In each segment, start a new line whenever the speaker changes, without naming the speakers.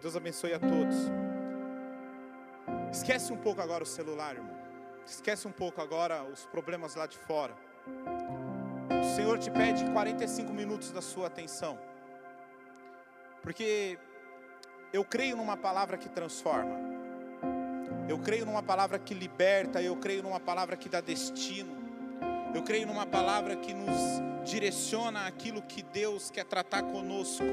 Que Deus abençoe a todos. Esquece um pouco agora o celular, irmão. Esquece um pouco agora os problemas lá de fora. O Senhor te pede 45 minutos da sua atenção. Porque eu creio numa palavra que transforma. Eu creio numa palavra que liberta, eu creio numa palavra que dá destino. Eu creio numa palavra que nos direciona aquilo que Deus quer tratar conosco.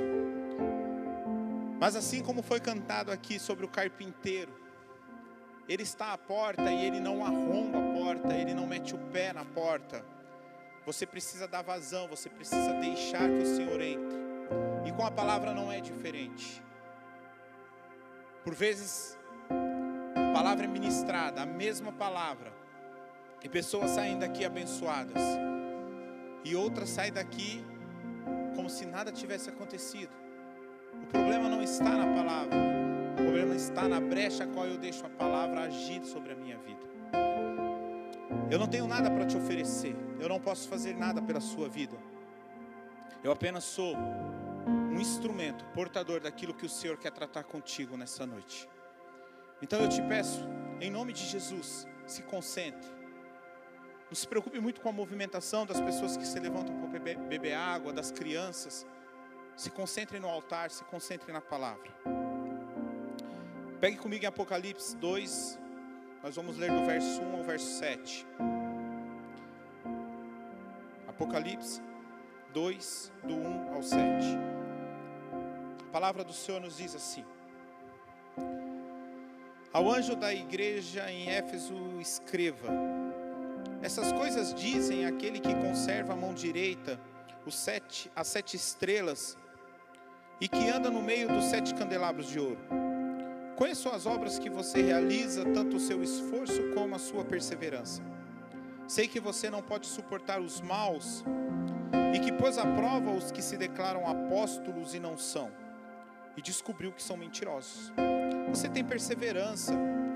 Mas assim como foi cantado aqui sobre o carpinteiro, ele está à porta e ele não arromba a porta, ele não mete o pé na porta. Você precisa dar vazão, você precisa deixar que o Senhor entre. E com a palavra não é diferente. Por vezes, a palavra é ministrada, a mesma palavra, e pessoas saem daqui abençoadas, e outras saem daqui como se nada tivesse acontecido. O problema não está na palavra, o problema está na brecha a qual eu deixo a palavra agir sobre a minha vida. Eu não tenho nada para te oferecer, eu não posso fazer nada pela sua vida. Eu apenas sou um instrumento portador daquilo que o Senhor quer tratar contigo nessa noite. Então eu te peço, em nome de Jesus, se concentre. Não se preocupe muito com a movimentação das pessoas que se levantam para beber, beber água, das crianças. Se concentre no altar, se concentre na palavra. Pegue comigo em Apocalipse 2, nós vamos ler do verso 1 ao verso 7. Apocalipse 2, do 1 ao 7. A palavra do Senhor nos diz assim: Ao anjo da igreja em Éfeso, escreva: Essas coisas dizem aquele que conserva a mão direita, os sete, as sete estrelas, e que anda no meio dos sete candelabros de ouro. Conheço as obras que você realiza, tanto o seu esforço como a sua perseverança. Sei que você não pode suportar os maus e que pôs à prova os que se declaram apóstolos e não são, e descobriu que são mentirosos. Você tem perseverança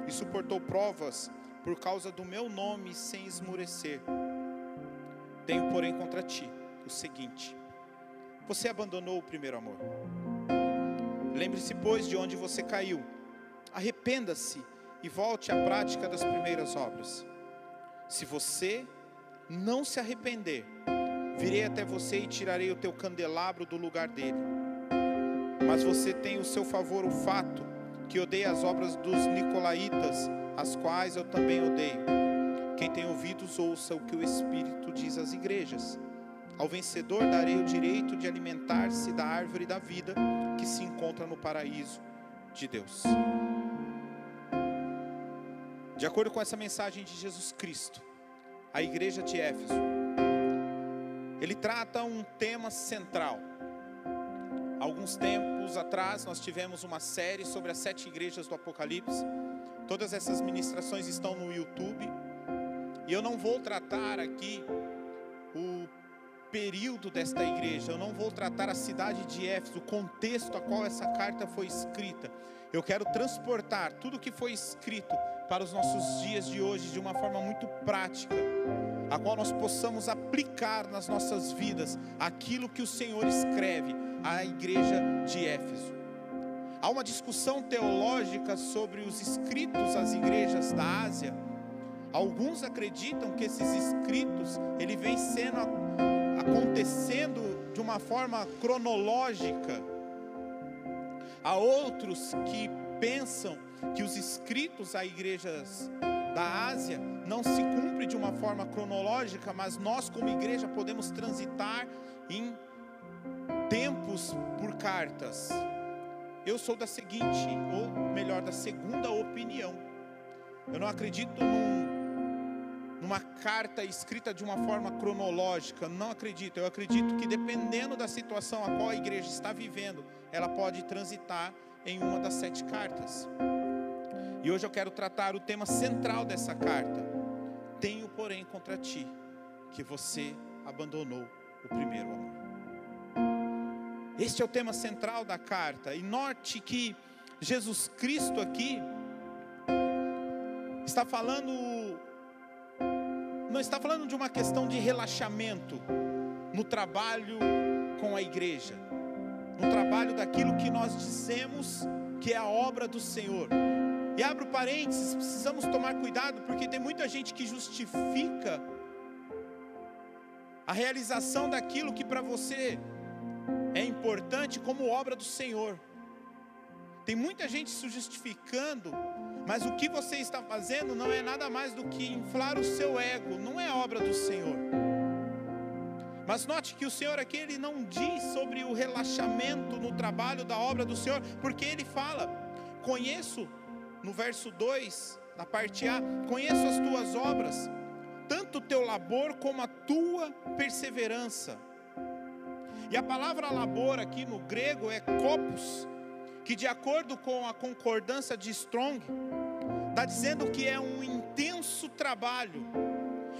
e suportou provas por causa do meu nome sem esmurecer. Tenho, porém, contra ti o seguinte: você abandonou o primeiro amor. Lembre-se, pois, de onde você caiu. Arrependa-se e volte à prática das primeiras obras. Se você não se arrepender, virei até você e tirarei o teu candelabro do lugar dele. Mas você tem o seu favor o fato que odeia as obras dos nicolaítas, as quais eu também odeio. Quem tem ouvidos, ouça o que o Espírito diz às igrejas. Ao vencedor darei o direito de alimentar-se da árvore da vida que se encontra no paraíso de Deus. De acordo com essa mensagem de Jesus Cristo, a igreja de Éfeso, ele trata um tema central. Alguns tempos atrás nós tivemos uma série sobre as sete igrejas do Apocalipse. Todas essas ministrações estão no YouTube. E eu não vou tratar aqui período desta igreja, eu não vou tratar a cidade de Éfeso, o contexto a qual essa carta foi escrita. Eu quero transportar tudo que foi escrito para os nossos dias de hoje de uma forma muito prática, a qual nós possamos aplicar nas nossas vidas aquilo que o Senhor escreve à igreja de Éfeso. Há uma discussão teológica sobre os escritos às igrejas da Ásia. Alguns acreditam que esses escritos ele vem sendo acontecendo de uma forma cronológica. Há outros que pensam que os escritos a igrejas da Ásia não se cumpre de uma forma cronológica, mas nós como igreja podemos transitar em tempos por cartas. Eu sou da seguinte, ou melhor, da segunda opinião. Eu não acredito num, numa carta escrita de uma forma cronológica, não acredito. Eu acredito que dependendo da situação a qual a igreja está vivendo, ela pode transitar em uma das sete cartas. E hoje eu quero tratar o tema central dessa carta. Tenho, porém, contra ti que você abandonou o primeiro amor. Este é o tema central da carta. E note que Jesus Cristo aqui está falando não está falando de uma questão de relaxamento no trabalho com a igreja, no trabalho daquilo que nós dizemos que é a obra do Senhor. E abro parênteses, precisamos tomar cuidado, porque tem muita gente que justifica a realização daquilo que para você é importante como obra do Senhor. Tem muita gente se justificando, mas o que você está fazendo não é nada mais do que inflar o seu ego, não é obra do Senhor. Mas note que o Senhor aqui ele não diz sobre o relaxamento no trabalho da obra do Senhor, porque ele fala: "Conheço no verso 2, na parte A, conheço as tuas obras, tanto o teu labor como a tua perseverança." E a palavra labor aqui no grego é copos, que de acordo com a concordância de Strong, está dizendo que é um intenso trabalho.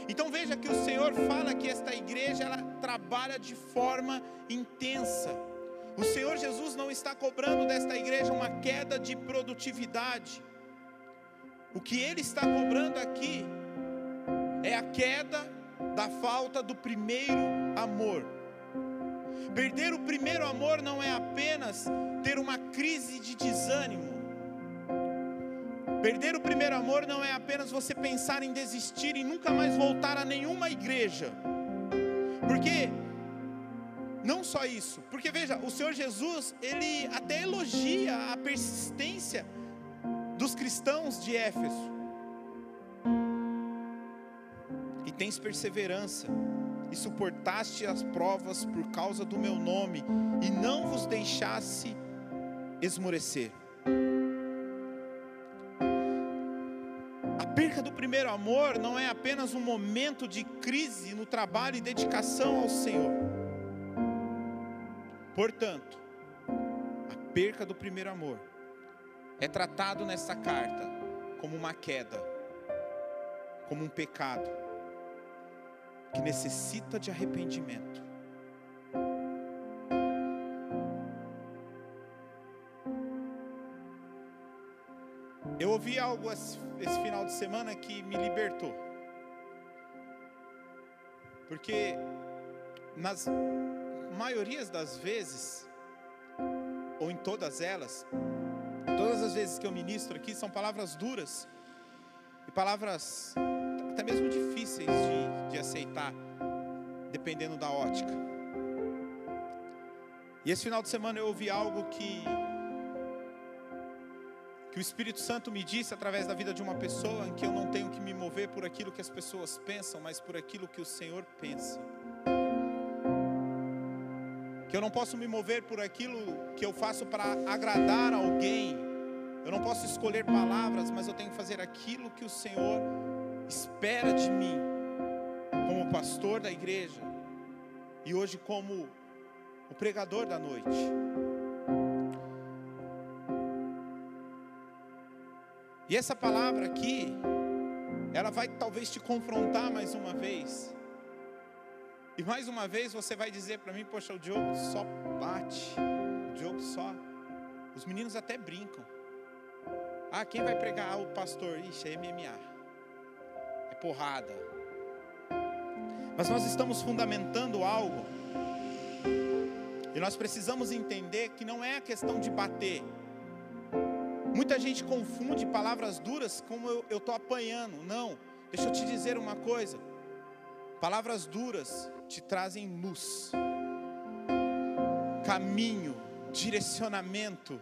Então veja que o Senhor fala que esta igreja ela trabalha de forma intensa. O Senhor Jesus não está cobrando desta igreja uma queda de produtividade. O que ele está cobrando aqui é a queda da falta do primeiro amor. Perder o primeiro amor não é apenas ter uma crise de desânimo. Perder o primeiro amor não é apenas você pensar em desistir e nunca mais voltar a nenhuma igreja. Porque não só isso, porque veja, o Senhor Jesus, ele até elogia a persistência dos cristãos de Éfeso. E tens perseverança e suportaste as provas por causa do meu nome, e não vos deixasse esmorecer. A perca do primeiro amor não é apenas um momento de crise no trabalho e dedicação ao Senhor. Portanto, a perca do primeiro amor é tratado nessa carta como uma queda, como um pecado que necessita de arrependimento. Eu ouvi algo esse final de semana que me libertou. Porque nas maiorias das vezes, ou em todas elas, todas as vezes que eu ministro aqui são palavras duras e palavras até mesmo difíceis de, de aceitar, dependendo da ótica. E esse final de semana eu ouvi algo que que o Espírito Santo me disse através da vida de uma pessoa em que eu não tenho que me mover por aquilo que as pessoas pensam, mas por aquilo que o Senhor pensa. Que eu não posso me mover por aquilo que eu faço para agradar alguém. Eu não posso escolher palavras, mas eu tenho que fazer aquilo que o Senhor espera de mim, como pastor da igreja e hoje como o pregador da noite. E essa palavra aqui, ela vai talvez te confrontar mais uma vez. E mais uma vez você vai dizer para mim, poxa, o Diogo só bate. O Diogo só. Os meninos até brincam. Ah, quem vai pregar? Ah, o pastor. Ixi, é MMA. Porrada. Mas nós estamos fundamentando algo. E nós precisamos entender que não é a questão de bater. Muita gente confunde palavras duras como eu estou apanhando. Não, deixa eu te dizer uma coisa: palavras duras te trazem luz, caminho, direcionamento.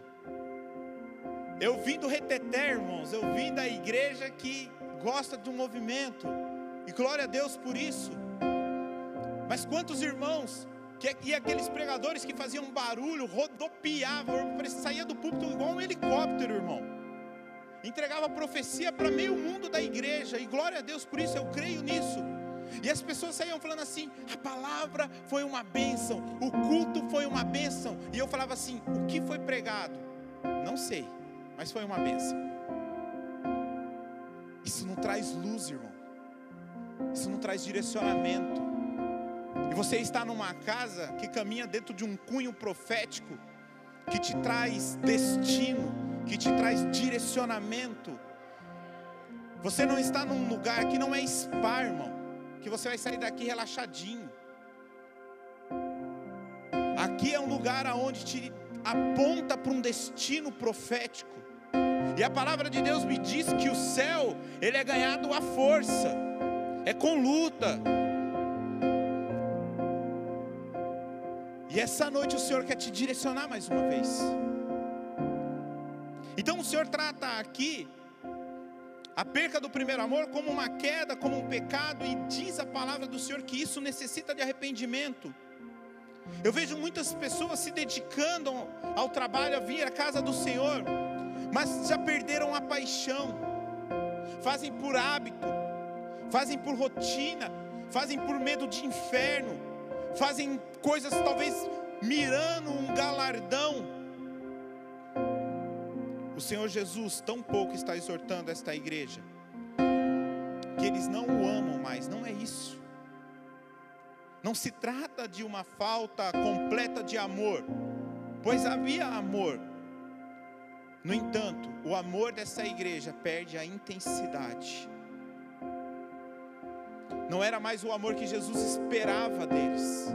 Eu vim do reteté, irmãos, eu vim da igreja que gosta do movimento, e glória a Deus por isso. Mas quantos irmãos que, e aqueles pregadores que faziam barulho, rodopiavam, saía do púlpito igual um helicóptero, irmão. Entregava profecia para meio mundo da igreja, e glória a Deus por isso, eu creio nisso. E as pessoas saíam falando assim: a palavra foi uma bênção, o culto foi uma bênção. E eu falava assim: o que foi pregado? Não sei, mas foi uma bênção. Isso não traz luz, irmão. Isso não traz direcionamento. E você está numa casa que caminha dentro de um cunho profético, que te traz destino, que te traz direcionamento. Você não está num lugar que não é spa, irmão, que você vai sair daqui relaxadinho. Aqui é um lugar aonde te aponta para um destino profético. E a palavra de Deus me diz que o céu, ele é ganhado à força, é com luta. E essa noite o Senhor quer te direcionar mais uma vez. Então o Senhor trata aqui a perca do primeiro amor como uma queda, como um pecado, e diz a palavra do Senhor que isso necessita de arrependimento. Eu vejo muitas pessoas se dedicando ao trabalho, a vir à casa do Senhor, mas já perderam a paixão, fazem por hábito, fazem por rotina, fazem por medo de inferno, fazem coisas talvez mirando um galardão. O Senhor Jesus tão pouco está exortando esta igreja, que eles não o amam mais, não é isso. Não se trata de uma falta completa de amor, pois havia amor. No entanto, o amor dessa igreja perde a intensidade. Não era mais o amor que Jesus esperava deles.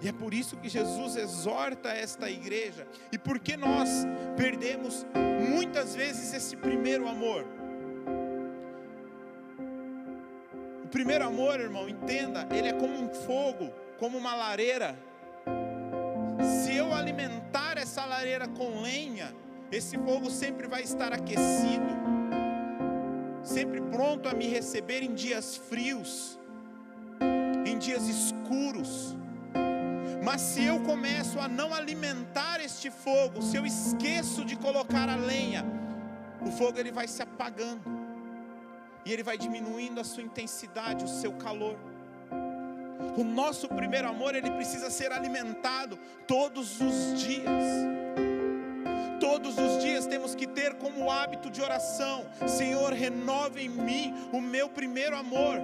E é por isso que Jesus exorta esta igreja. E porque nós perdemos muitas vezes esse primeiro amor. primeiro amor, irmão, entenda, ele é como um fogo, como uma lareira. Se eu alimentar essa lareira com lenha, esse fogo sempre vai estar aquecido, sempre pronto a me receber em dias frios, em dias escuros. Mas se eu começo a não alimentar este fogo, se eu esqueço de colocar a lenha, o fogo ele vai se apagando e ele vai diminuindo a sua intensidade, o seu calor. O nosso primeiro amor, ele precisa ser alimentado todos os dias. Todos os dias temos que ter como hábito de oração: Senhor, renova em mim o meu primeiro amor.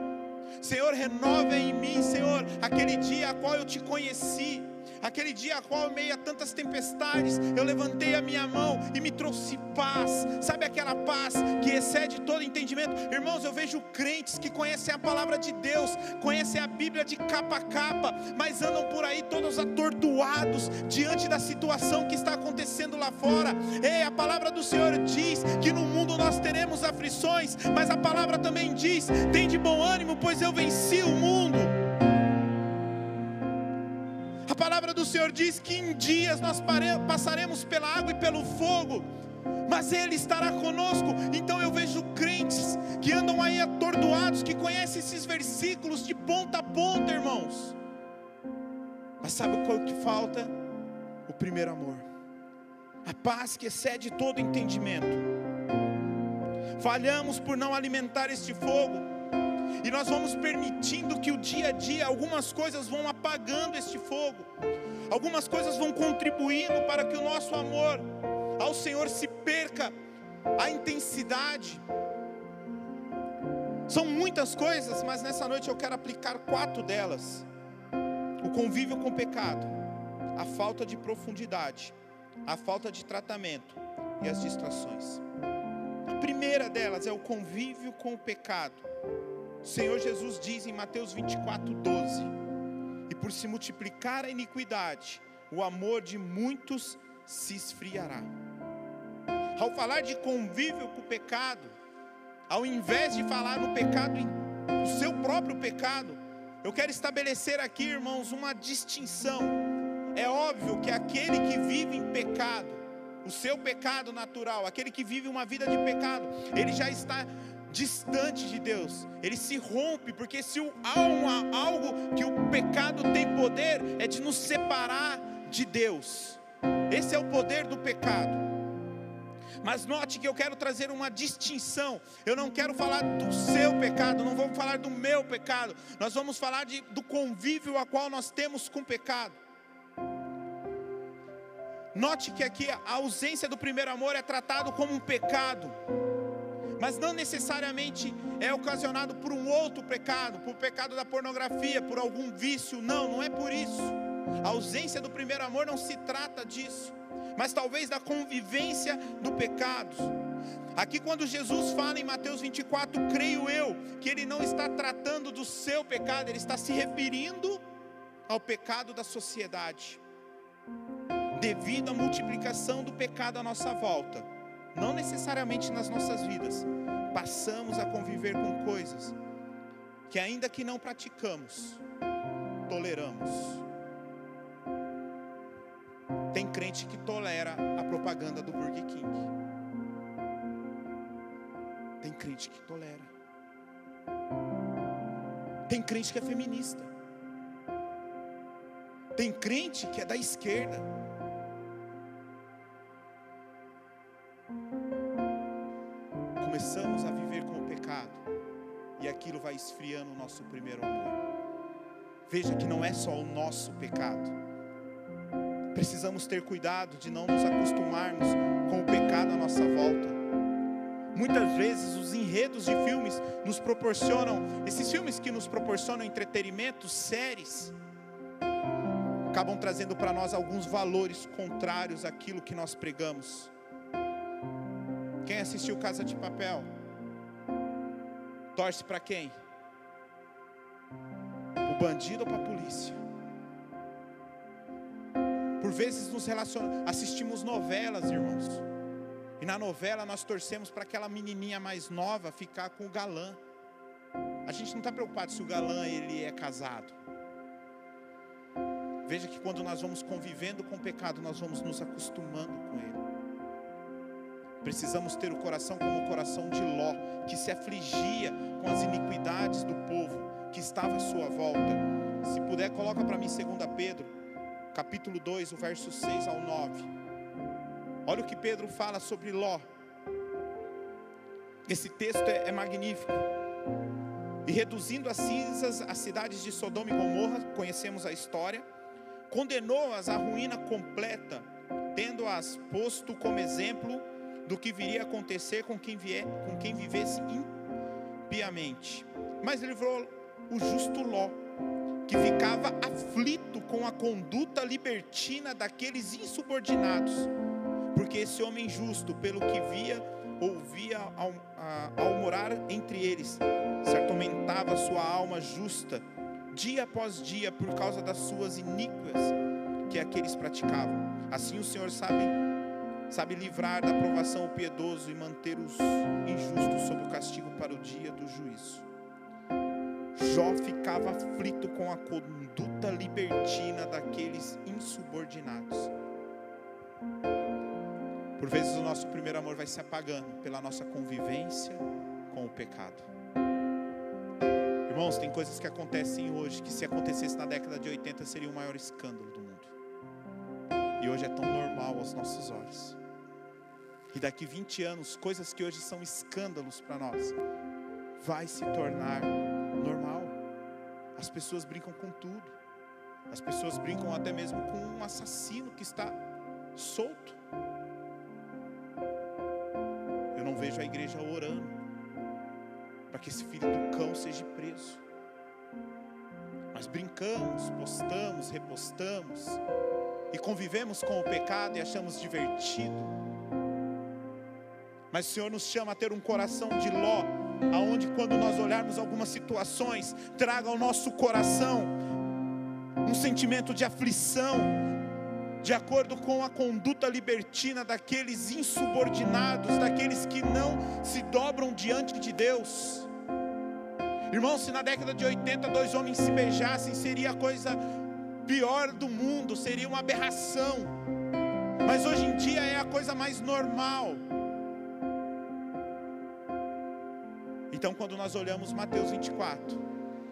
Senhor, renova em mim, Senhor, aquele dia a qual eu te conheci Aquele dia a qual, em meio a tantas tempestades, eu levantei a minha mão e me trouxe paz. Sabe aquela paz que excede todo entendimento? Irmãos, eu vejo crentes que conhecem a palavra de Deus, conhecem a Bíblia de capa a capa, mas andam por aí todos atordoados diante da situação que está acontecendo lá fora. Ei, a palavra do Senhor diz que no mundo nós teremos aflições, mas a palavra também diz: tem de bom ânimo, pois eu venci o mundo palavra do Senhor diz que em dias nós passaremos pela água e pelo fogo, mas Ele estará conosco. Então eu vejo crentes que andam aí atordoados, que conhecem esses versículos de ponta a ponta, irmãos. Mas sabe o que falta? O primeiro amor, a paz que excede todo entendimento. Falhamos por não alimentar este fogo e nós vamos permitindo que o dia a dia algumas coisas vão apagando este fogo, algumas coisas vão contribuindo para que o nosso amor ao Senhor se perca a intensidade. São muitas coisas, mas nessa noite eu quero aplicar quatro delas: o convívio com o pecado, a falta de profundidade, a falta de tratamento e as distrações. A primeira delas é o convívio com o pecado. Senhor Jesus diz em Mateus 24, 12: E por se multiplicar a iniquidade, o amor de muitos se esfriará. Ao falar de convívio com o pecado, ao invés de falar no pecado, o seu próprio pecado, eu quero estabelecer aqui, irmãos, uma distinção. É óbvio que aquele que vive em pecado, o seu pecado natural, aquele que vive uma vida de pecado, ele já está distante de Deus, ele se rompe, porque se há uma, algo que o pecado tem poder, é de nos separar de Deus. Esse é o poder do pecado. Mas note que eu quero trazer uma distinção. Eu não quero falar do seu pecado, não vamos falar do meu pecado. Nós vamos falar de, do convívio a qual nós temos com o pecado. Note que aqui a ausência do primeiro amor é tratado como um pecado mas não necessariamente é ocasionado por um outro pecado, por pecado da pornografia, por algum vício, não, não é por isso. A ausência do primeiro amor não se trata disso, mas talvez da convivência do pecado. Aqui, quando Jesus fala em Mateus 24, creio eu que ele não está tratando do seu pecado, ele está se referindo ao pecado da sociedade. devido à multiplicação do pecado à nossa volta, não necessariamente nas nossas vidas, passamos a conviver com coisas que, ainda que não praticamos, toleramos. Tem crente que tolera a propaganda do Burger King. Tem crente que tolera. Tem crente que é feminista. Tem crente que é da esquerda. Começamos a viver com o pecado e aquilo vai esfriando o nosso primeiro amor. Veja que não é só o nosso pecado. Precisamos ter cuidado de não nos acostumarmos com o pecado à nossa volta. Muitas vezes os enredos de filmes nos proporcionam, esses filmes que nos proporcionam entretenimento, séries, acabam trazendo para nós alguns valores contrários àquilo que nós pregamos. Quem assistiu Casa de Papel? Torce para quem? O bandido ou para a polícia? Por vezes nos relacionamos, assistimos novelas, irmãos. E na novela nós torcemos para aquela menininha mais nova ficar com o galã. A gente não está preocupado se o galã ele é casado. Veja que quando nós vamos convivendo com o pecado, nós vamos nos acostumando com ele. Precisamos ter o coração como o coração de Ló, que se afligia com as iniquidades do povo que estava à sua volta. Se puder, coloca para mim 2 Pedro, capítulo 2, o verso 6 ao 9. Olha o que Pedro fala sobre Ló. Esse texto é, é magnífico. E reduzindo as cinzas as cidades de Sodoma e Gomorra, conhecemos a história, condenou-as à ruína completa, tendo-as posto como exemplo do que viria a acontecer com quem, vier, com quem vivesse impiamente. Mas livrou o justo Ló, que ficava aflito com a conduta libertina daqueles insubordinados, porque esse homem justo, pelo que via, ouvia ao, a, ao morar entre eles, se atormentava sua alma justa, dia após dia, por causa das suas iníquas que aqueles praticavam. Assim o Senhor sabe sabe livrar da provação o piedoso e manter os injustos sob o castigo para o dia do juízo. Jó ficava aflito com a conduta libertina daqueles insubordinados. Por vezes o nosso primeiro amor vai se apagando pela nossa convivência com o pecado. Irmãos, tem coisas que acontecem hoje que se acontecesse na década de 80 seria o maior escândalo do mundo. E hoje é tão normal aos nossos olhos. E daqui 20 anos, coisas que hoje são escândalos para nós, vai se tornar normal. As pessoas brincam com tudo. As pessoas brincam até mesmo com um assassino que está solto. Eu não vejo a igreja orando para que esse filho do cão seja preso. Mas brincamos, postamos, repostamos e convivemos com o pecado e achamos divertido. Mas o Senhor nos chama a ter um coração de Ló, aonde quando nós olharmos algumas situações, traga ao nosso coração um sentimento de aflição, de acordo com a conduta libertina daqueles insubordinados, daqueles que não se dobram diante de Deus. Irmãos, se na década de 80 dois homens se beijassem, seria a coisa pior do mundo, seria uma aberração. Mas hoje em dia é a coisa mais normal. Então, quando nós olhamos Mateus 24,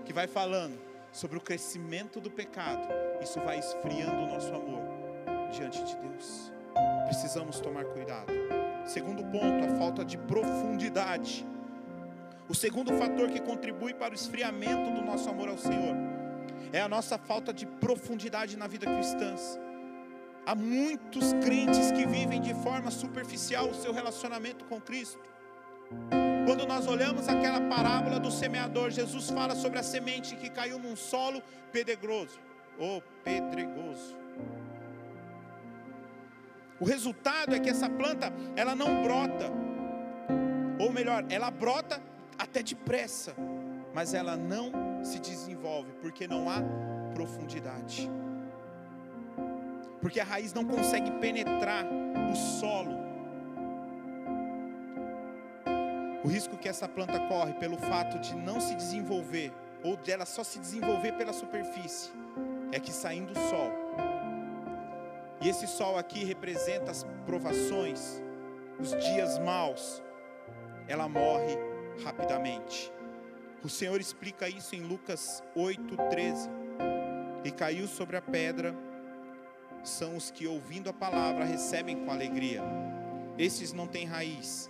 que vai falando sobre o crescimento do pecado, isso vai esfriando o nosso amor diante de Deus. Precisamos tomar cuidado. Segundo ponto, a falta de profundidade. O segundo fator que contribui para o esfriamento do nosso amor ao Senhor é a nossa falta de profundidade na vida cristã. Há muitos crentes que vivem de forma superficial o seu relacionamento com Cristo. Quando nós olhamos aquela parábola do semeador, Jesus fala sobre a semente que caiu num solo pedregoso, ou pedregoso. O resultado é que essa planta, ela não brota. Ou melhor, ela brota até depressa, mas ela não se desenvolve porque não há profundidade. porque a raiz não consegue penetrar o solo. O risco que essa planta corre pelo fato de não se desenvolver, ou dela só se desenvolver pela superfície, é que saindo o sol, e esse sol aqui representa as provações, os dias maus, ela morre rapidamente. O Senhor explica isso em Lucas 8:13. E caiu sobre a pedra são os que ouvindo a palavra recebem com alegria. Esses não têm raiz,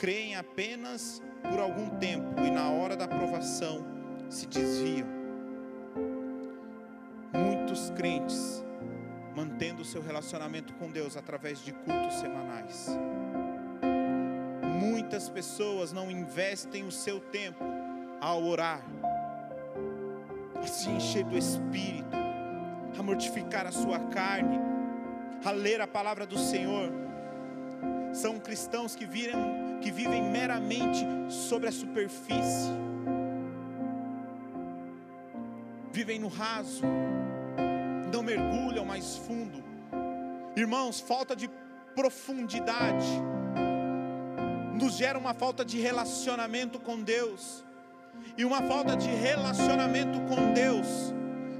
creem apenas por algum tempo e na hora da provação se desviam. Muitos crentes mantendo o seu relacionamento com Deus através de cultos semanais. Muitas pessoas não investem o seu tempo ao orar, a se encher do Espírito, a mortificar a sua carne, a ler a palavra do Senhor. São cristãos que, viram, que vivem meramente sobre a superfície, vivem no raso, não mergulham mais fundo. Irmãos, falta de profundidade nos gera uma falta de relacionamento com Deus. E uma falta de relacionamento com Deus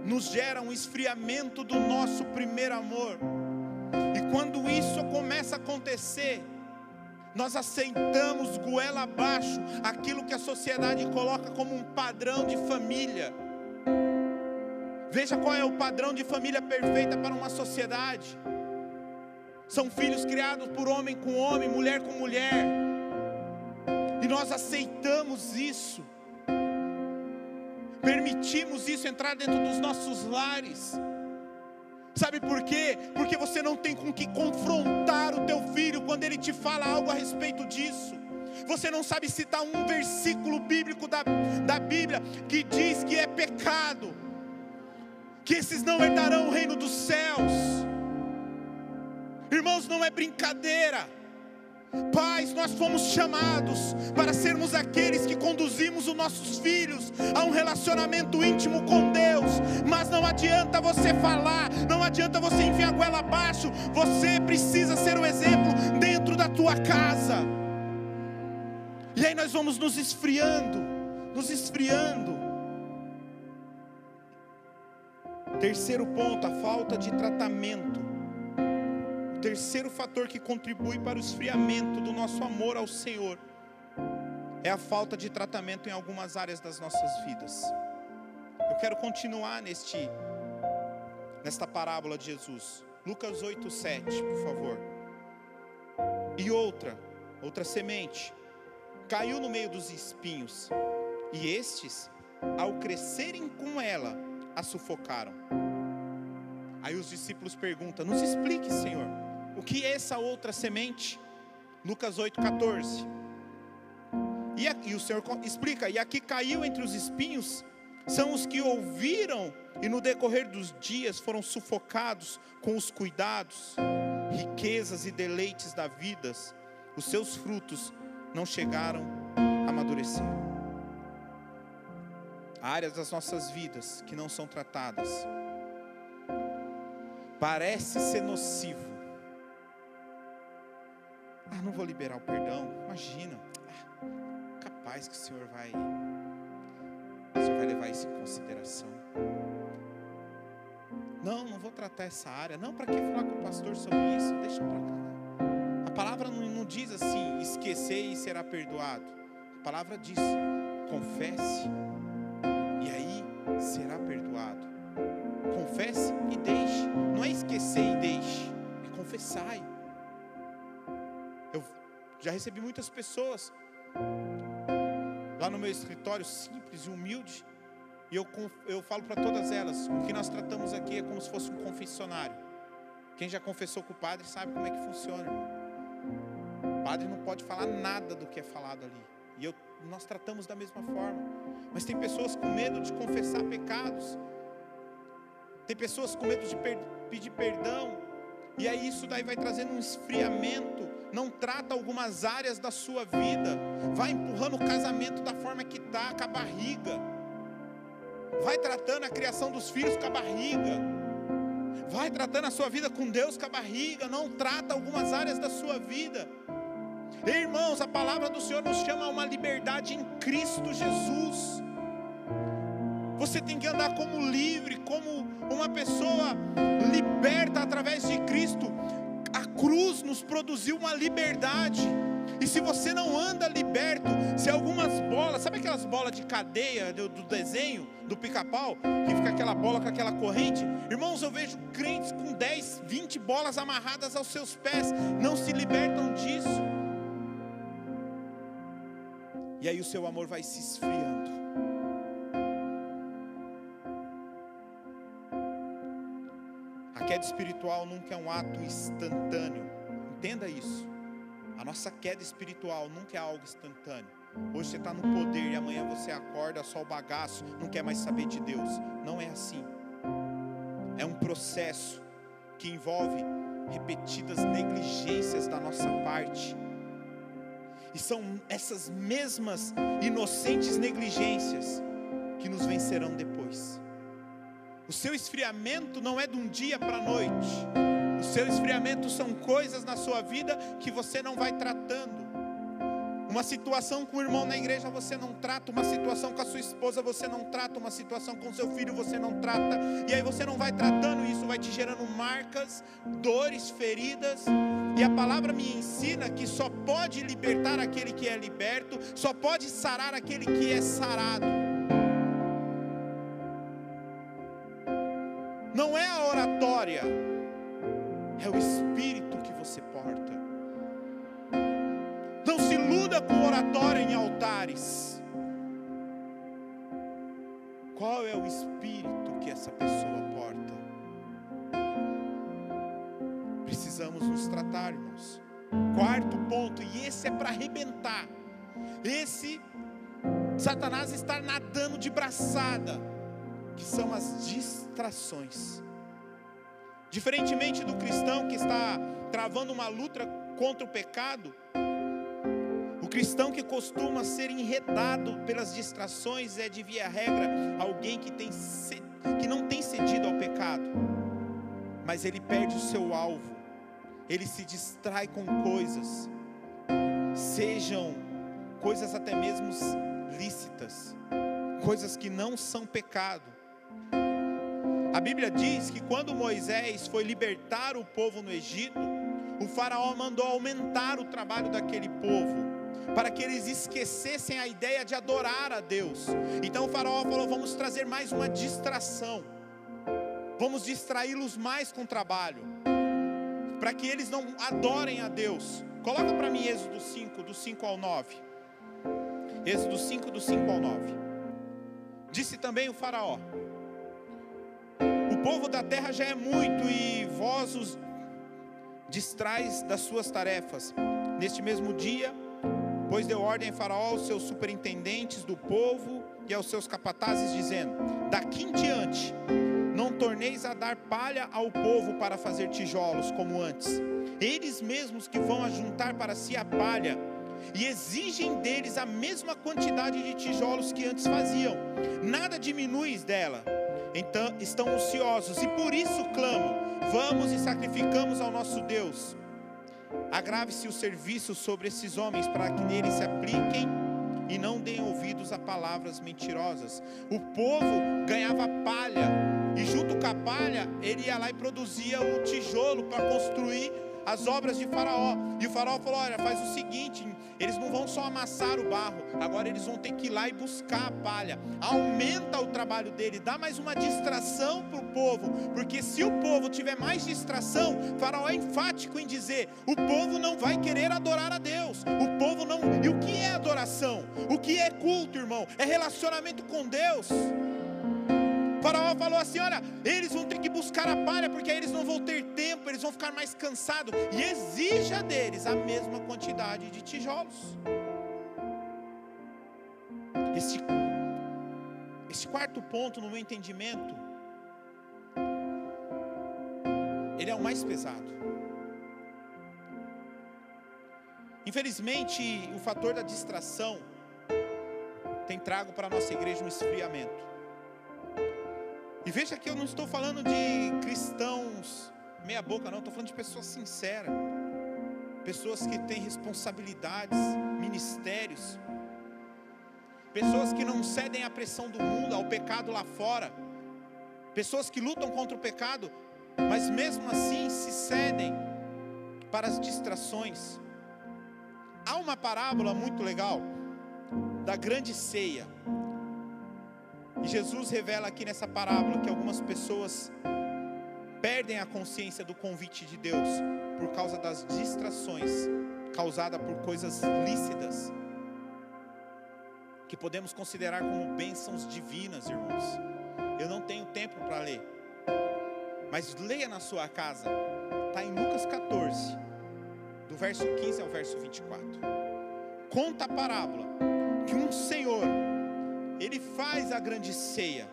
nos gera um esfriamento do nosso primeiro amor. Quando isso começa a acontecer, nós aceitamos goela abaixo aquilo que a sociedade coloca como um padrão de família. Veja qual é o padrão de família perfeita para uma sociedade. São filhos criados por homem com homem, mulher com mulher. E nós aceitamos isso. Permitimos isso entrar dentro dos nossos lares. Sabe por quê? Porque você não tem com que confrontar o teu filho quando ele te fala algo a respeito disso. Você não sabe citar um versículo bíblico da, da Bíblia que diz que é pecado que esses não herdarão o reino dos céus. Irmãos, não é brincadeira. Pais, nós fomos chamados para sermos aqueles que conduzimos os nossos filhos a um relacionamento íntimo com Deus. Mas não adianta você falar, não adianta você enfiar a goela abaixo. Você precisa ser o exemplo dentro da tua casa. E aí nós vamos nos esfriando, nos esfriando. Terceiro ponto, a falta de tratamento. Terceiro fator que contribui para o esfriamento do nosso amor ao Senhor é a falta de tratamento em algumas áreas das nossas vidas. Eu quero continuar neste nesta parábola de Jesus. Lucas 8:7, por favor. E outra, outra semente caiu no meio dos espinhos, e estes, ao crescerem com ela, a sufocaram. Aí os discípulos perguntam: Nos explique, Senhor, o que é essa outra semente? Lucas 8,14. E, e o Senhor explica: E aqui caiu entre os espinhos, são os que ouviram e no decorrer dos dias foram sufocados com os cuidados, riquezas e deleites da vida, os seus frutos não chegaram a amadurecer áreas das nossas vidas que não são tratadas. Parece ser nocivo. Ah, não vou liberar o perdão. Imagina. Ah, capaz que o Senhor vai. O Senhor vai levar isso em consideração. Não, não vou tratar essa área. Não, para que falar com o pastor sobre isso? Deixa para cá. A palavra não, não diz assim, esquecer e será perdoado. A palavra diz, confesse e aí será perdoado. Confesse e deixe. Não é esquecer e deixe, é confessar. Já recebi muitas pessoas lá no meu escritório simples e humilde. E eu, eu falo para todas elas: o que nós tratamos aqui é como se fosse um confessionário. Quem já confessou com o padre sabe como é que funciona. O padre não pode falar nada do que é falado ali. E eu, nós tratamos da mesma forma. Mas tem pessoas com medo de confessar pecados. Tem pessoas com medo de per pedir perdão. E aí isso daí vai trazendo um esfriamento. Não trata algumas áreas da sua vida. Vai empurrando o casamento da forma que está, com a barriga. Vai tratando a criação dos filhos com a barriga. Vai tratando a sua vida com Deus com a barriga, não trata algumas áreas da sua vida. Irmãos, a palavra do Senhor nos chama a uma liberdade em Cristo Jesus. Você tem que andar como livre, como uma pessoa liberta através de Cristo. Cruz nos produziu uma liberdade. E se você não anda liberto, se algumas bolas, sabe aquelas bolas de cadeia do, do desenho, do pica-pau, que fica aquela bola com aquela corrente? Irmãos, eu vejo crentes com 10, 20 bolas amarradas aos seus pés, não se libertam disso. E aí o seu amor vai se esfriando. Queda espiritual nunca é um ato instantâneo. Entenda isso. A nossa queda espiritual nunca é algo instantâneo. Hoje você está no poder e amanhã você acorda só o bagaço, não quer mais saber de Deus. Não é assim. É um processo que envolve repetidas negligências da nossa parte. E são essas mesmas inocentes negligências que nos vencerão depois. O seu esfriamento não é de um dia para a noite. O seu esfriamento são coisas na sua vida que você não vai tratando. Uma situação com o irmão na igreja você não trata, uma situação com a sua esposa você não trata, uma situação com seu filho você não trata, e aí você não vai tratando isso, vai te gerando marcas, dores, feridas. E a palavra me ensina que só pode libertar aquele que é liberto, só pode sarar aquele que é sarado. A oratória, é o espírito que você porta. Não se iluda com oratória em altares. Qual é o espírito que essa pessoa porta? Precisamos nos tratar, irmãos. Quarto ponto, e esse é para arrebentar. Esse Satanás está nadando de braçada, que são as distrações. Diferentemente do cristão que está travando uma luta contra o pecado, o cristão que costuma ser enredado pelas distrações é de via regra alguém que, tem, que não tem cedido ao pecado, mas ele perde o seu alvo, ele se distrai com coisas, sejam coisas até mesmo lícitas, coisas que não são pecado a Bíblia diz que quando Moisés foi libertar o povo no Egito, o Faraó mandou aumentar o trabalho daquele povo, para que eles esquecessem a ideia de adorar a Deus. Então o Faraó falou: vamos trazer mais uma distração, vamos distraí-los mais com o trabalho, para que eles não adorem a Deus. Coloca para mim Êxodo 5, do 5 ao 9. Êxodo 5, do 5 ao 9. Disse também o Faraó: povo da terra já é muito e vós os distrais das suas tarefas. Neste mesmo dia, pois deu ordem a Faraó aos seus superintendentes do povo e aos seus capatazes, dizendo: Daqui em diante, não torneis a dar palha ao povo para fazer tijolos como antes. Eles mesmos que vão ajuntar para si a palha e exigem deles a mesma quantidade de tijolos que antes faziam. Nada diminuis dela então estão ociosos e por isso clamam: Vamos e sacrificamos ao nosso Deus. Agrave-se o serviço sobre esses homens para que neles se apliquem e não deem ouvidos a palavras mentirosas. O povo ganhava palha e junto com a palha ele ia lá e produzia o tijolo para construir as obras de Faraó. E o Faraó falou: Olha, faz o seguinte: eles não vão só amassar o barro, agora eles vão ter que ir lá e buscar a palha. Aumenta o trabalho dele, dá mais uma distração para o povo, porque se o povo tiver mais distração, Faraó é enfático em dizer: o povo não vai querer adorar a Deus. O povo não. E o que é adoração? O que é culto, irmão? É relacionamento com Deus. Faraó falou assim: olha, eles vão ter que buscar a palha, porque aí eles não vão ter tempo, eles vão ficar mais cansados. E exija deles a mesma quantidade de tijolos. Esse, esse quarto ponto, no meu entendimento, ele é o mais pesado. Infelizmente, o fator da distração tem trago para a nossa igreja um esfriamento. E veja que eu não estou falando de cristãos meia boca, não, estou falando de pessoas sinceras, pessoas que têm responsabilidades, ministérios, pessoas que não cedem à pressão do mundo, ao pecado lá fora, pessoas que lutam contra o pecado, mas mesmo assim se cedem para as distrações. Há uma parábola muito legal da grande ceia. E Jesus revela aqui nessa parábola que algumas pessoas perdem a consciência do convite de Deus por causa das distrações causadas por coisas lícitas que podemos considerar como bênçãos divinas, irmãos. Eu não tenho tempo para ler, mas leia na sua casa, está em Lucas 14, do verso 15 ao verso 24. Conta a parábola que um senhor, ele faz a grande ceia,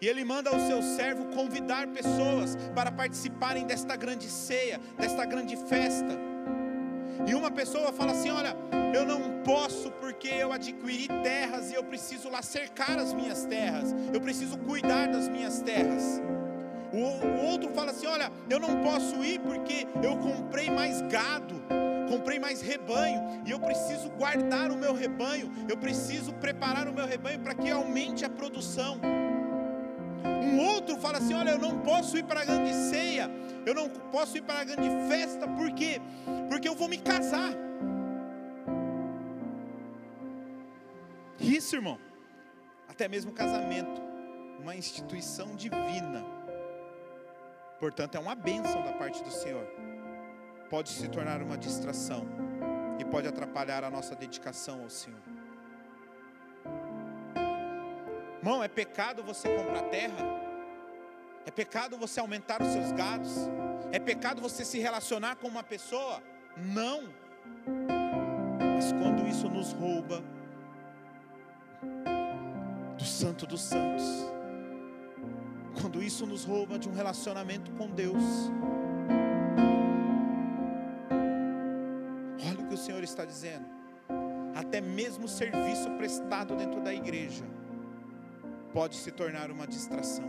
e ele manda o seu servo convidar pessoas para participarem desta grande ceia, desta grande festa. E uma pessoa fala assim: Olha, eu não posso porque eu adquiri terras e eu preciso lá cercar as minhas terras, eu preciso cuidar das minhas terras. O, outro fala assim: Olha, eu não posso ir porque eu comprei mais gado, comprei mais rebanho e eu preciso guardar o meu rebanho, eu preciso preparar o meu rebanho para que aumente a produção. Um outro fala assim: Olha, eu não posso ir para a grande ceia, eu não posso ir para a grande festa, por quê? Porque eu vou me casar. Isso, irmão, até mesmo casamento, uma instituição divina, portanto, é uma bênção da parte do Senhor, pode se tornar uma distração e pode atrapalhar a nossa dedicação ao Senhor. Irmão, é pecado você comprar terra? É pecado você aumentar os seus gados? É pecado você se relacionar com uma pessoa? Não. Mas quando isso nos rouba do Santo dos Santos, quando isso nos rouba de um relacionamento com Deus, está dizendo. Até mesmo o serviço prestado dentro da igreja pode se tornar uma distração.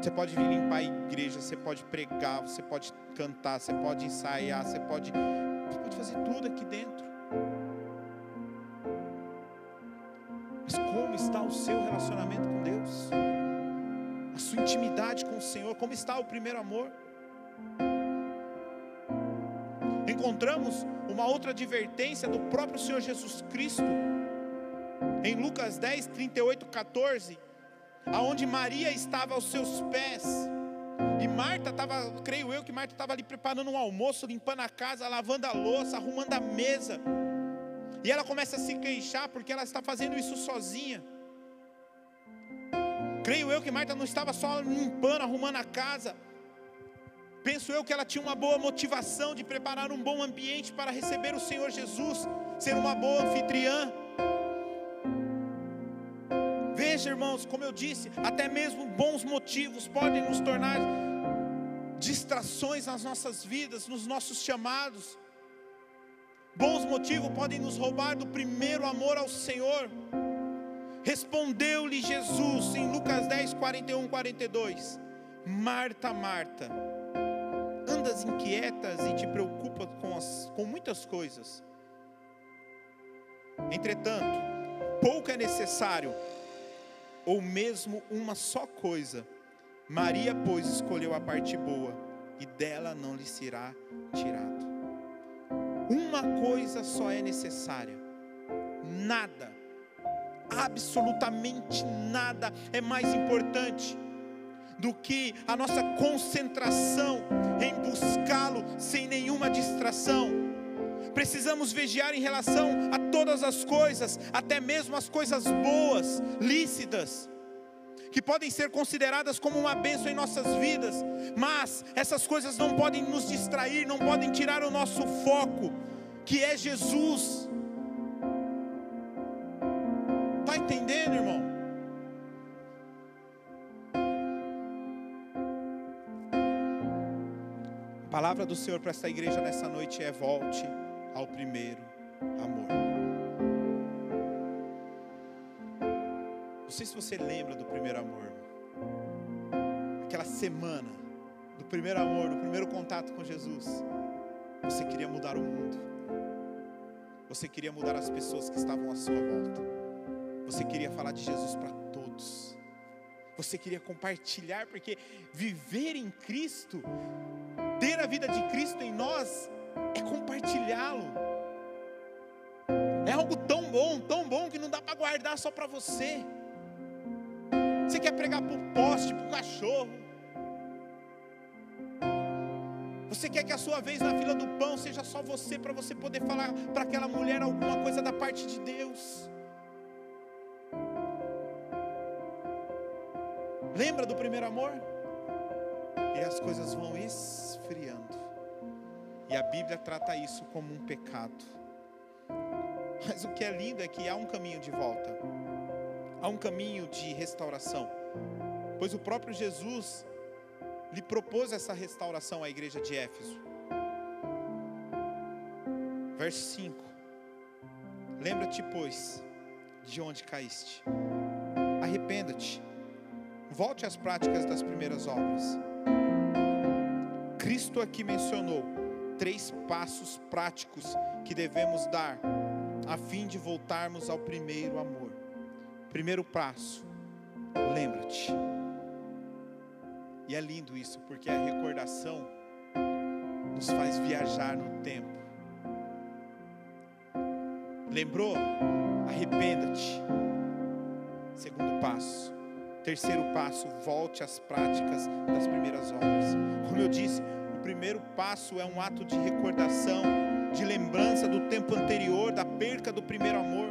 Você pode vir limpar a igreja, você pode pregar, você pode cantar, você pode ensaiar, você pode, você pode fazer tudo aqui dentro. Mas como está o seu relacionamento com Deus? A sua intimidade com o Senhor? Como está o primeiro amor? Encontramos uma outra advertência do próprio Senhor Jesus Cristo em Lucas 10, 38, 14, aonde Maria estava aos seus pés, e Marta estava, creio eu que Marta estava ali preparando um almoço, limpando a casa, lavando a louça, arrumando a mesa, e ela começa a se queixar porque ela está fazendo isso sozinha. Creio eu que Marta não estava só limpando, arrumando a casa. Penso eu que ela tinha uma boa motivação de preparar um bom ambiente para receber o Senhor Jesus, ser uma boa anfitriã. Veja, irmãos, como eu disse, até mesmo bons motivos podem nos tornar distrações nas nossas vidas, nos nossos chamados. Bons motivos podem nos roubar do primeiro amor ao Senhor. Respondeu-lhe Jesus em Lucas 10, 41, 42: Marta, Marta, andas inquietas e te preocupas com, as, com muitas coisas. Entretanto, pouco é necessário ou mesmo uma só coisa. Maria, pois, escolheu a parte boa, e dela não lhe será tirado. Uma coisa só é necessária, nada, absolutamente nada é mais importante do que a nossa concentração em buscá-lo sem nenhuma distração precisamos vigiar em relação a todas as coisas, até mesmo as coisas boas, lícitas, que podem ser consideradas como uma bênção em nossas vidas, mas essas coisas não podem nos distrair, não podem tirar o nosso foco, que é Jesus. Palavra do Senhor para esta igreja nessa noite é: volte ao primeiro amor. O sei se você lembra do primeiro amor. Aquela semana do primeiro amor, do primeiro contato com Jesus. Você queria mudar o mundo. Você queria mudar as pessoas que estavam à sua volta. Você queria falar de Jesus para todos. Você queria compartilhar, porque viver em Cristo, a vida de Cristo em nós, é compartilhá-lo. É algo tão bom, tão bom que não dá para guardar só para você. Você quer pregar para o poste, para o cachorro. Você quer que a sua vez na fila do pão seja só você, para você poder falar para aquela mulher alguma coisa da parte de Deus. Lembra do primeiro amor? E as coisas vão esfriando. E a Bíblia trata isso como um pecado. Mas o que é lindo é que há um caminho de volta, há um caminho de restauração, pois o próprio Jesus lhe propôs essa restauração à igreja de Éfeso. Verso 5: Lembra-te, pois, de onde caíste, arrependa-te, volte às práticas das primeiras obras. Cristo aqui mencionou três passos práticos que devemos dar a fim de voltarmos ao primeiro amor. Primeiro passo, lembra-te. E é lindo isso, porque a recordação nos faz viajar no tempo. Lembrou? Arrependa-te. Segundo passo. Terceiro passo, volte às práticas das primeiras obras. Como eu disse, o primeiro passo é um ato de recordação, de lembrança do tempo anterior, da perca do primeiro amor.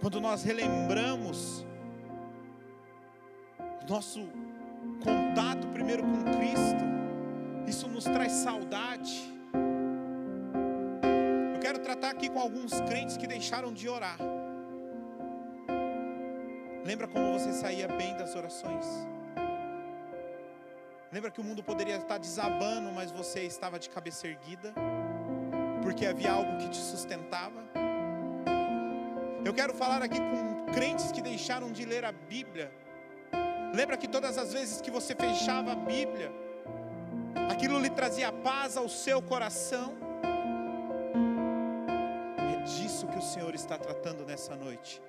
Quando nós relembramos nosso contato primeiro com Cristo, isso nos traz saudade. Eu quero tratar aqui com alguns crentes que deixaram de orar. Lembra como você saía bem das orações? Lembra que o mundo poderia estar desabando, mas você estava de cabeça erguida? Porque havia algo que te sustentava? Eu quero falar aqui com crentes que deixaram de ler a Bíblia Lembra que todas as vezes que você fechava a Bíblia, aquilo lhe trazia paz ao seu coração? É disso que o Senhor está tratando nessa noite.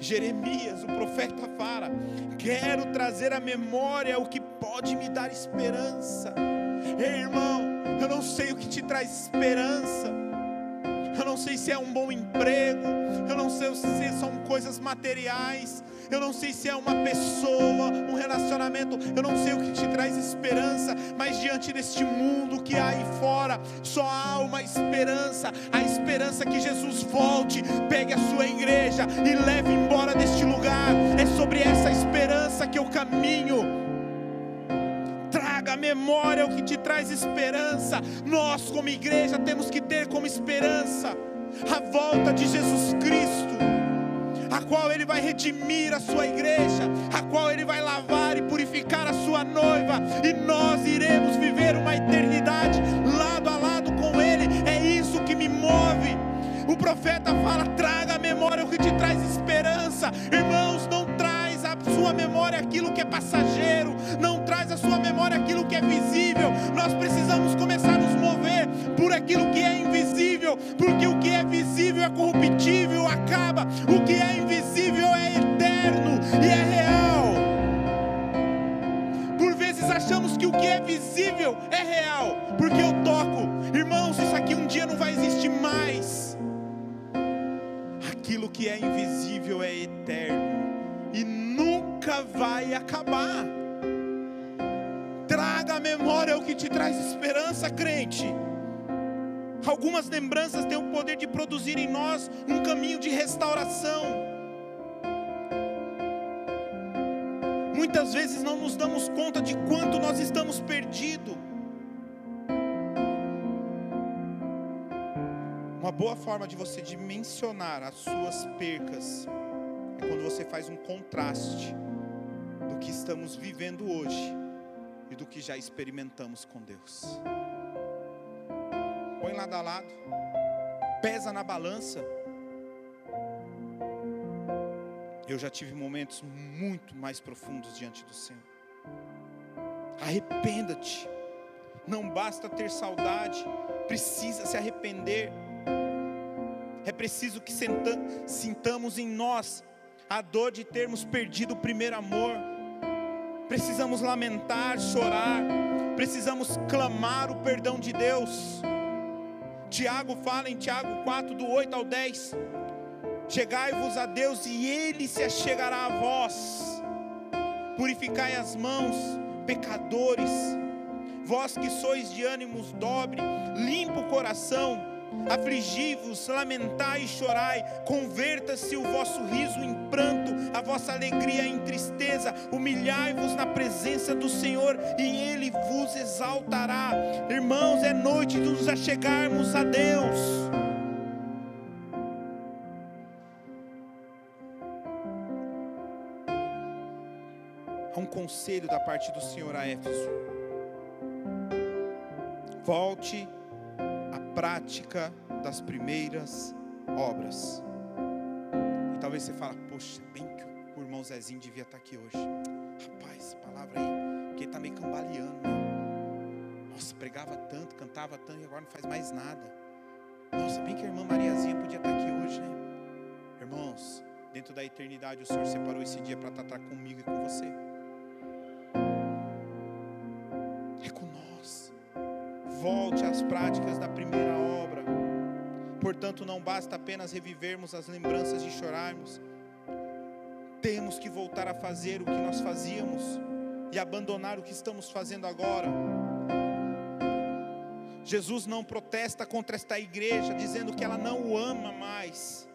Jeremias, o profeta fala: Quero trazer à memória o que pode me dar esperança. Ei, irmão, eu não sei o que te traz esperança. Eu não sei se é um bom emprego, eu não sei se são coisas materiais, eu não sei se é uma pessoa, um relacionamento, eu não sei o que te traz esperança, mas diante deste mundo que há aí fora, só há uma esperança, a esperança que Jesus volte, pegue a sua igreja e leve embora deste lugar. É sobre essa esperança que eu caminho memória o que te traz esperança. Nós, como igreja, temos que ter como esperança a volta de Jesus Cristo a qual Ele vai redimir a sua igreja, a qual Ele vai lavar e purificar a sua noiva, e nós iremos viver uma eternidade lado a lado com Ele. É isso que me move. O profeta fala: traga à memória o que te traz esperança, irmãos. Sua memória aquilo que é passageiro, não traz à sua memória aquilo que é visível. Nós precisamos começar a nos mover por aquilo que é invisível, porque o que é visível é corruptível, acaba, o que é invisível é eterno e é real. Por vezes achamos que o que é visível é real, porque eu toco, irmãos, isso aqui um dia não vai existir mais. Aquilo que é invisível é eterno nunca vai acabar. Traga à memória o que te traz esperança, crente. Algumas lembranças têm o poder de produzir em nós um caminho de restauração. Muitas vezes não nos damos conta de quanto nós estamos perdidos. Uma boa forma de você dimensionar as suas percas é quando você faz um contraste que estamos vivendo hoje e do que já experimentamos com Deus põe lado a lado, pesa na balança. Eu já tive momentos muito mais profundos diante do Senhor. Arrependa-te. Não basta ter saudade, precisa se arrepender. É preciso que sintamos em nós a dor de termos perdido o primeiro amor. Precisamos lamentar, chorar, precisamos clamar o perdão de Deus. Tiago fala em Tiago 4, do 8 ao 10: Chegai-vos a Deus e Ele se achegará a vós. Purificai as mãos, pecadores. Vós que sois de ânimos dobre, limpa o coração Afligi-vos, lamentai e chorai, converta-se o vosso riso em pranto, a vossa alegria em tristeza, humilhai-vos na presença do Senhor e Ele vos exaltará. Irmãos, é noite de nos achegarmos a Deus. Há um conselho da parte do Senhor a Éfeso. Volte prática das primeiras obras. E talvez você fale, poxa, bem que o irmão Zezinho devia estar aqui hoje. Rapaz, palavra aí, que ele está meio cambaleando, né? Nossa, pregava tanto, cantava tanto e agora não faz mais nada. Nossa, bem que a irmã Mariazinha podia estar aqui hoje, né? Irmãos, dentro da eternidade o Senhor separou esse dia para tratar comigo e com você. Volte às práticas da primeira obra. Portanto, não basta apenas revivermos as lembranças de chorarmos, temos que voltar a fazer o que nós fazíamos e abandonar o que estamos fazendo agora. Jesus não protesta contra esta igreja, dizendo que ela não o ama mais.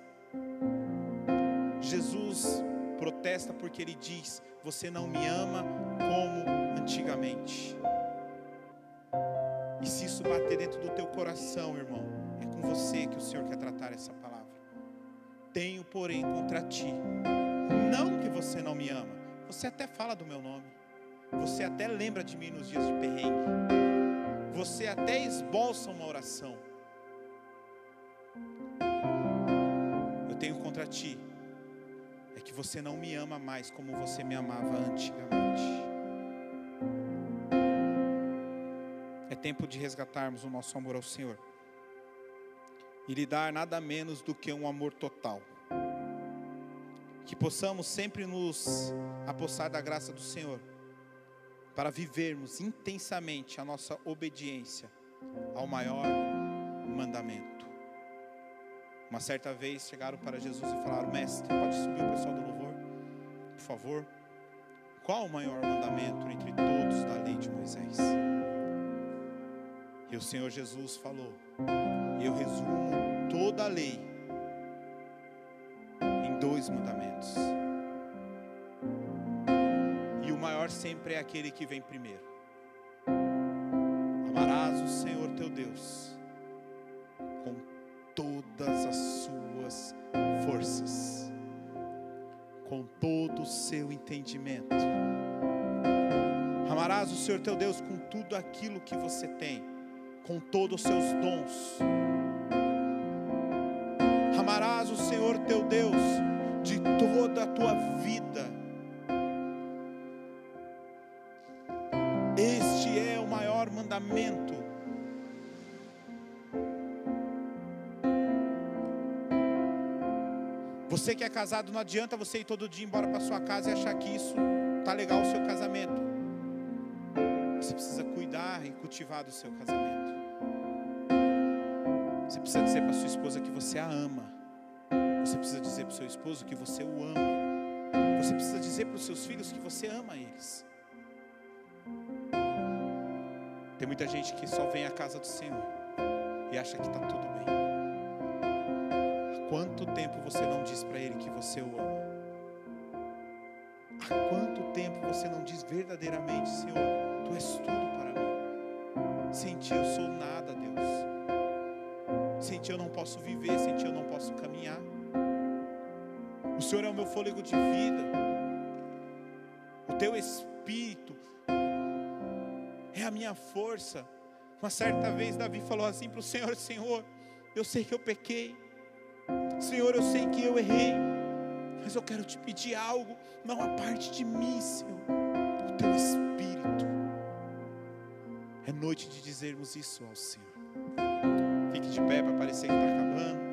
Jesus protesta porque ele diz: Você não me ama como antigamente. Isso bater dentro do teu coração, irmão, é com você que o Senhor quer tratar essa palavra. Tenho, porém, contra ti, não que você não me ama, você até fala do meu nome, você até lembra de mim nos dias de perrengue, você até esboça uma oração. Eu tenho contra ti, é que você não me ama mais como você me amava antigamente. Tempo de resgatarmos o nosso amor ao Senhor e lhe dar nada menos do que um amor total. Que possamos sempre nos apossar da graça do Senhor para vivermos intensamente a nossa obediência ao maior mandamento. Uma certa vez chegaram para Jesus e falaram: Mestre, pode subir o pessoal do louvor, por favor. Qual o maior mandamento entre todos da lei de Moisés? E o Senhor Jesus falou: Eu resumo toda a lei em dois mandamentos. E o maior sempre é aquele que vem primeiro. Amarás o Senhor teu Deus com todas as suas forças, com todo o seu entendimento. Amarás o Senhor teu Deus com tudo aquilo que você tem com todos os seus dons. Amarás o Senhor teu Deus de toda a tua vida. Este é o maior mandamento. Você que é casado, não adianta você ir todo dia embora para sua casa e achar que isso tá legal o seu casamento. Precisa cuidar e cultivar do seu casamento. Você precisa dizer para sua esposa que você a ama. Você precisa dizer para o seu esposo que você o ama. Você precisa dizer para os seus filhos que você ama eles. Tem muita gente que só vem à casa do Senhor e acha que está tudo bem. Há quanto tempo você não diz para Ele que você o ama? Há quanto tempo você não diz verdadeiramente, Senhor, Tu és tudo para mim? Sem Ti eu sou nada, Deus. Sem ti eu não posso viver, sem ti eu não posso caminhar. O Senhor é o meu fôlego de vida. O teu espírito é a minha força. Uma certa vez Davi falou assim para o Senhor: Senhor, eu sei que eu pequei. Senhor, eu sei que eu errei. Mas eu quero te pedir algo, não a parte de mim, Senhor, o teu Espírito. É noite de dizermos isso ao Senhor. Fique de pé para parecer que está acabando.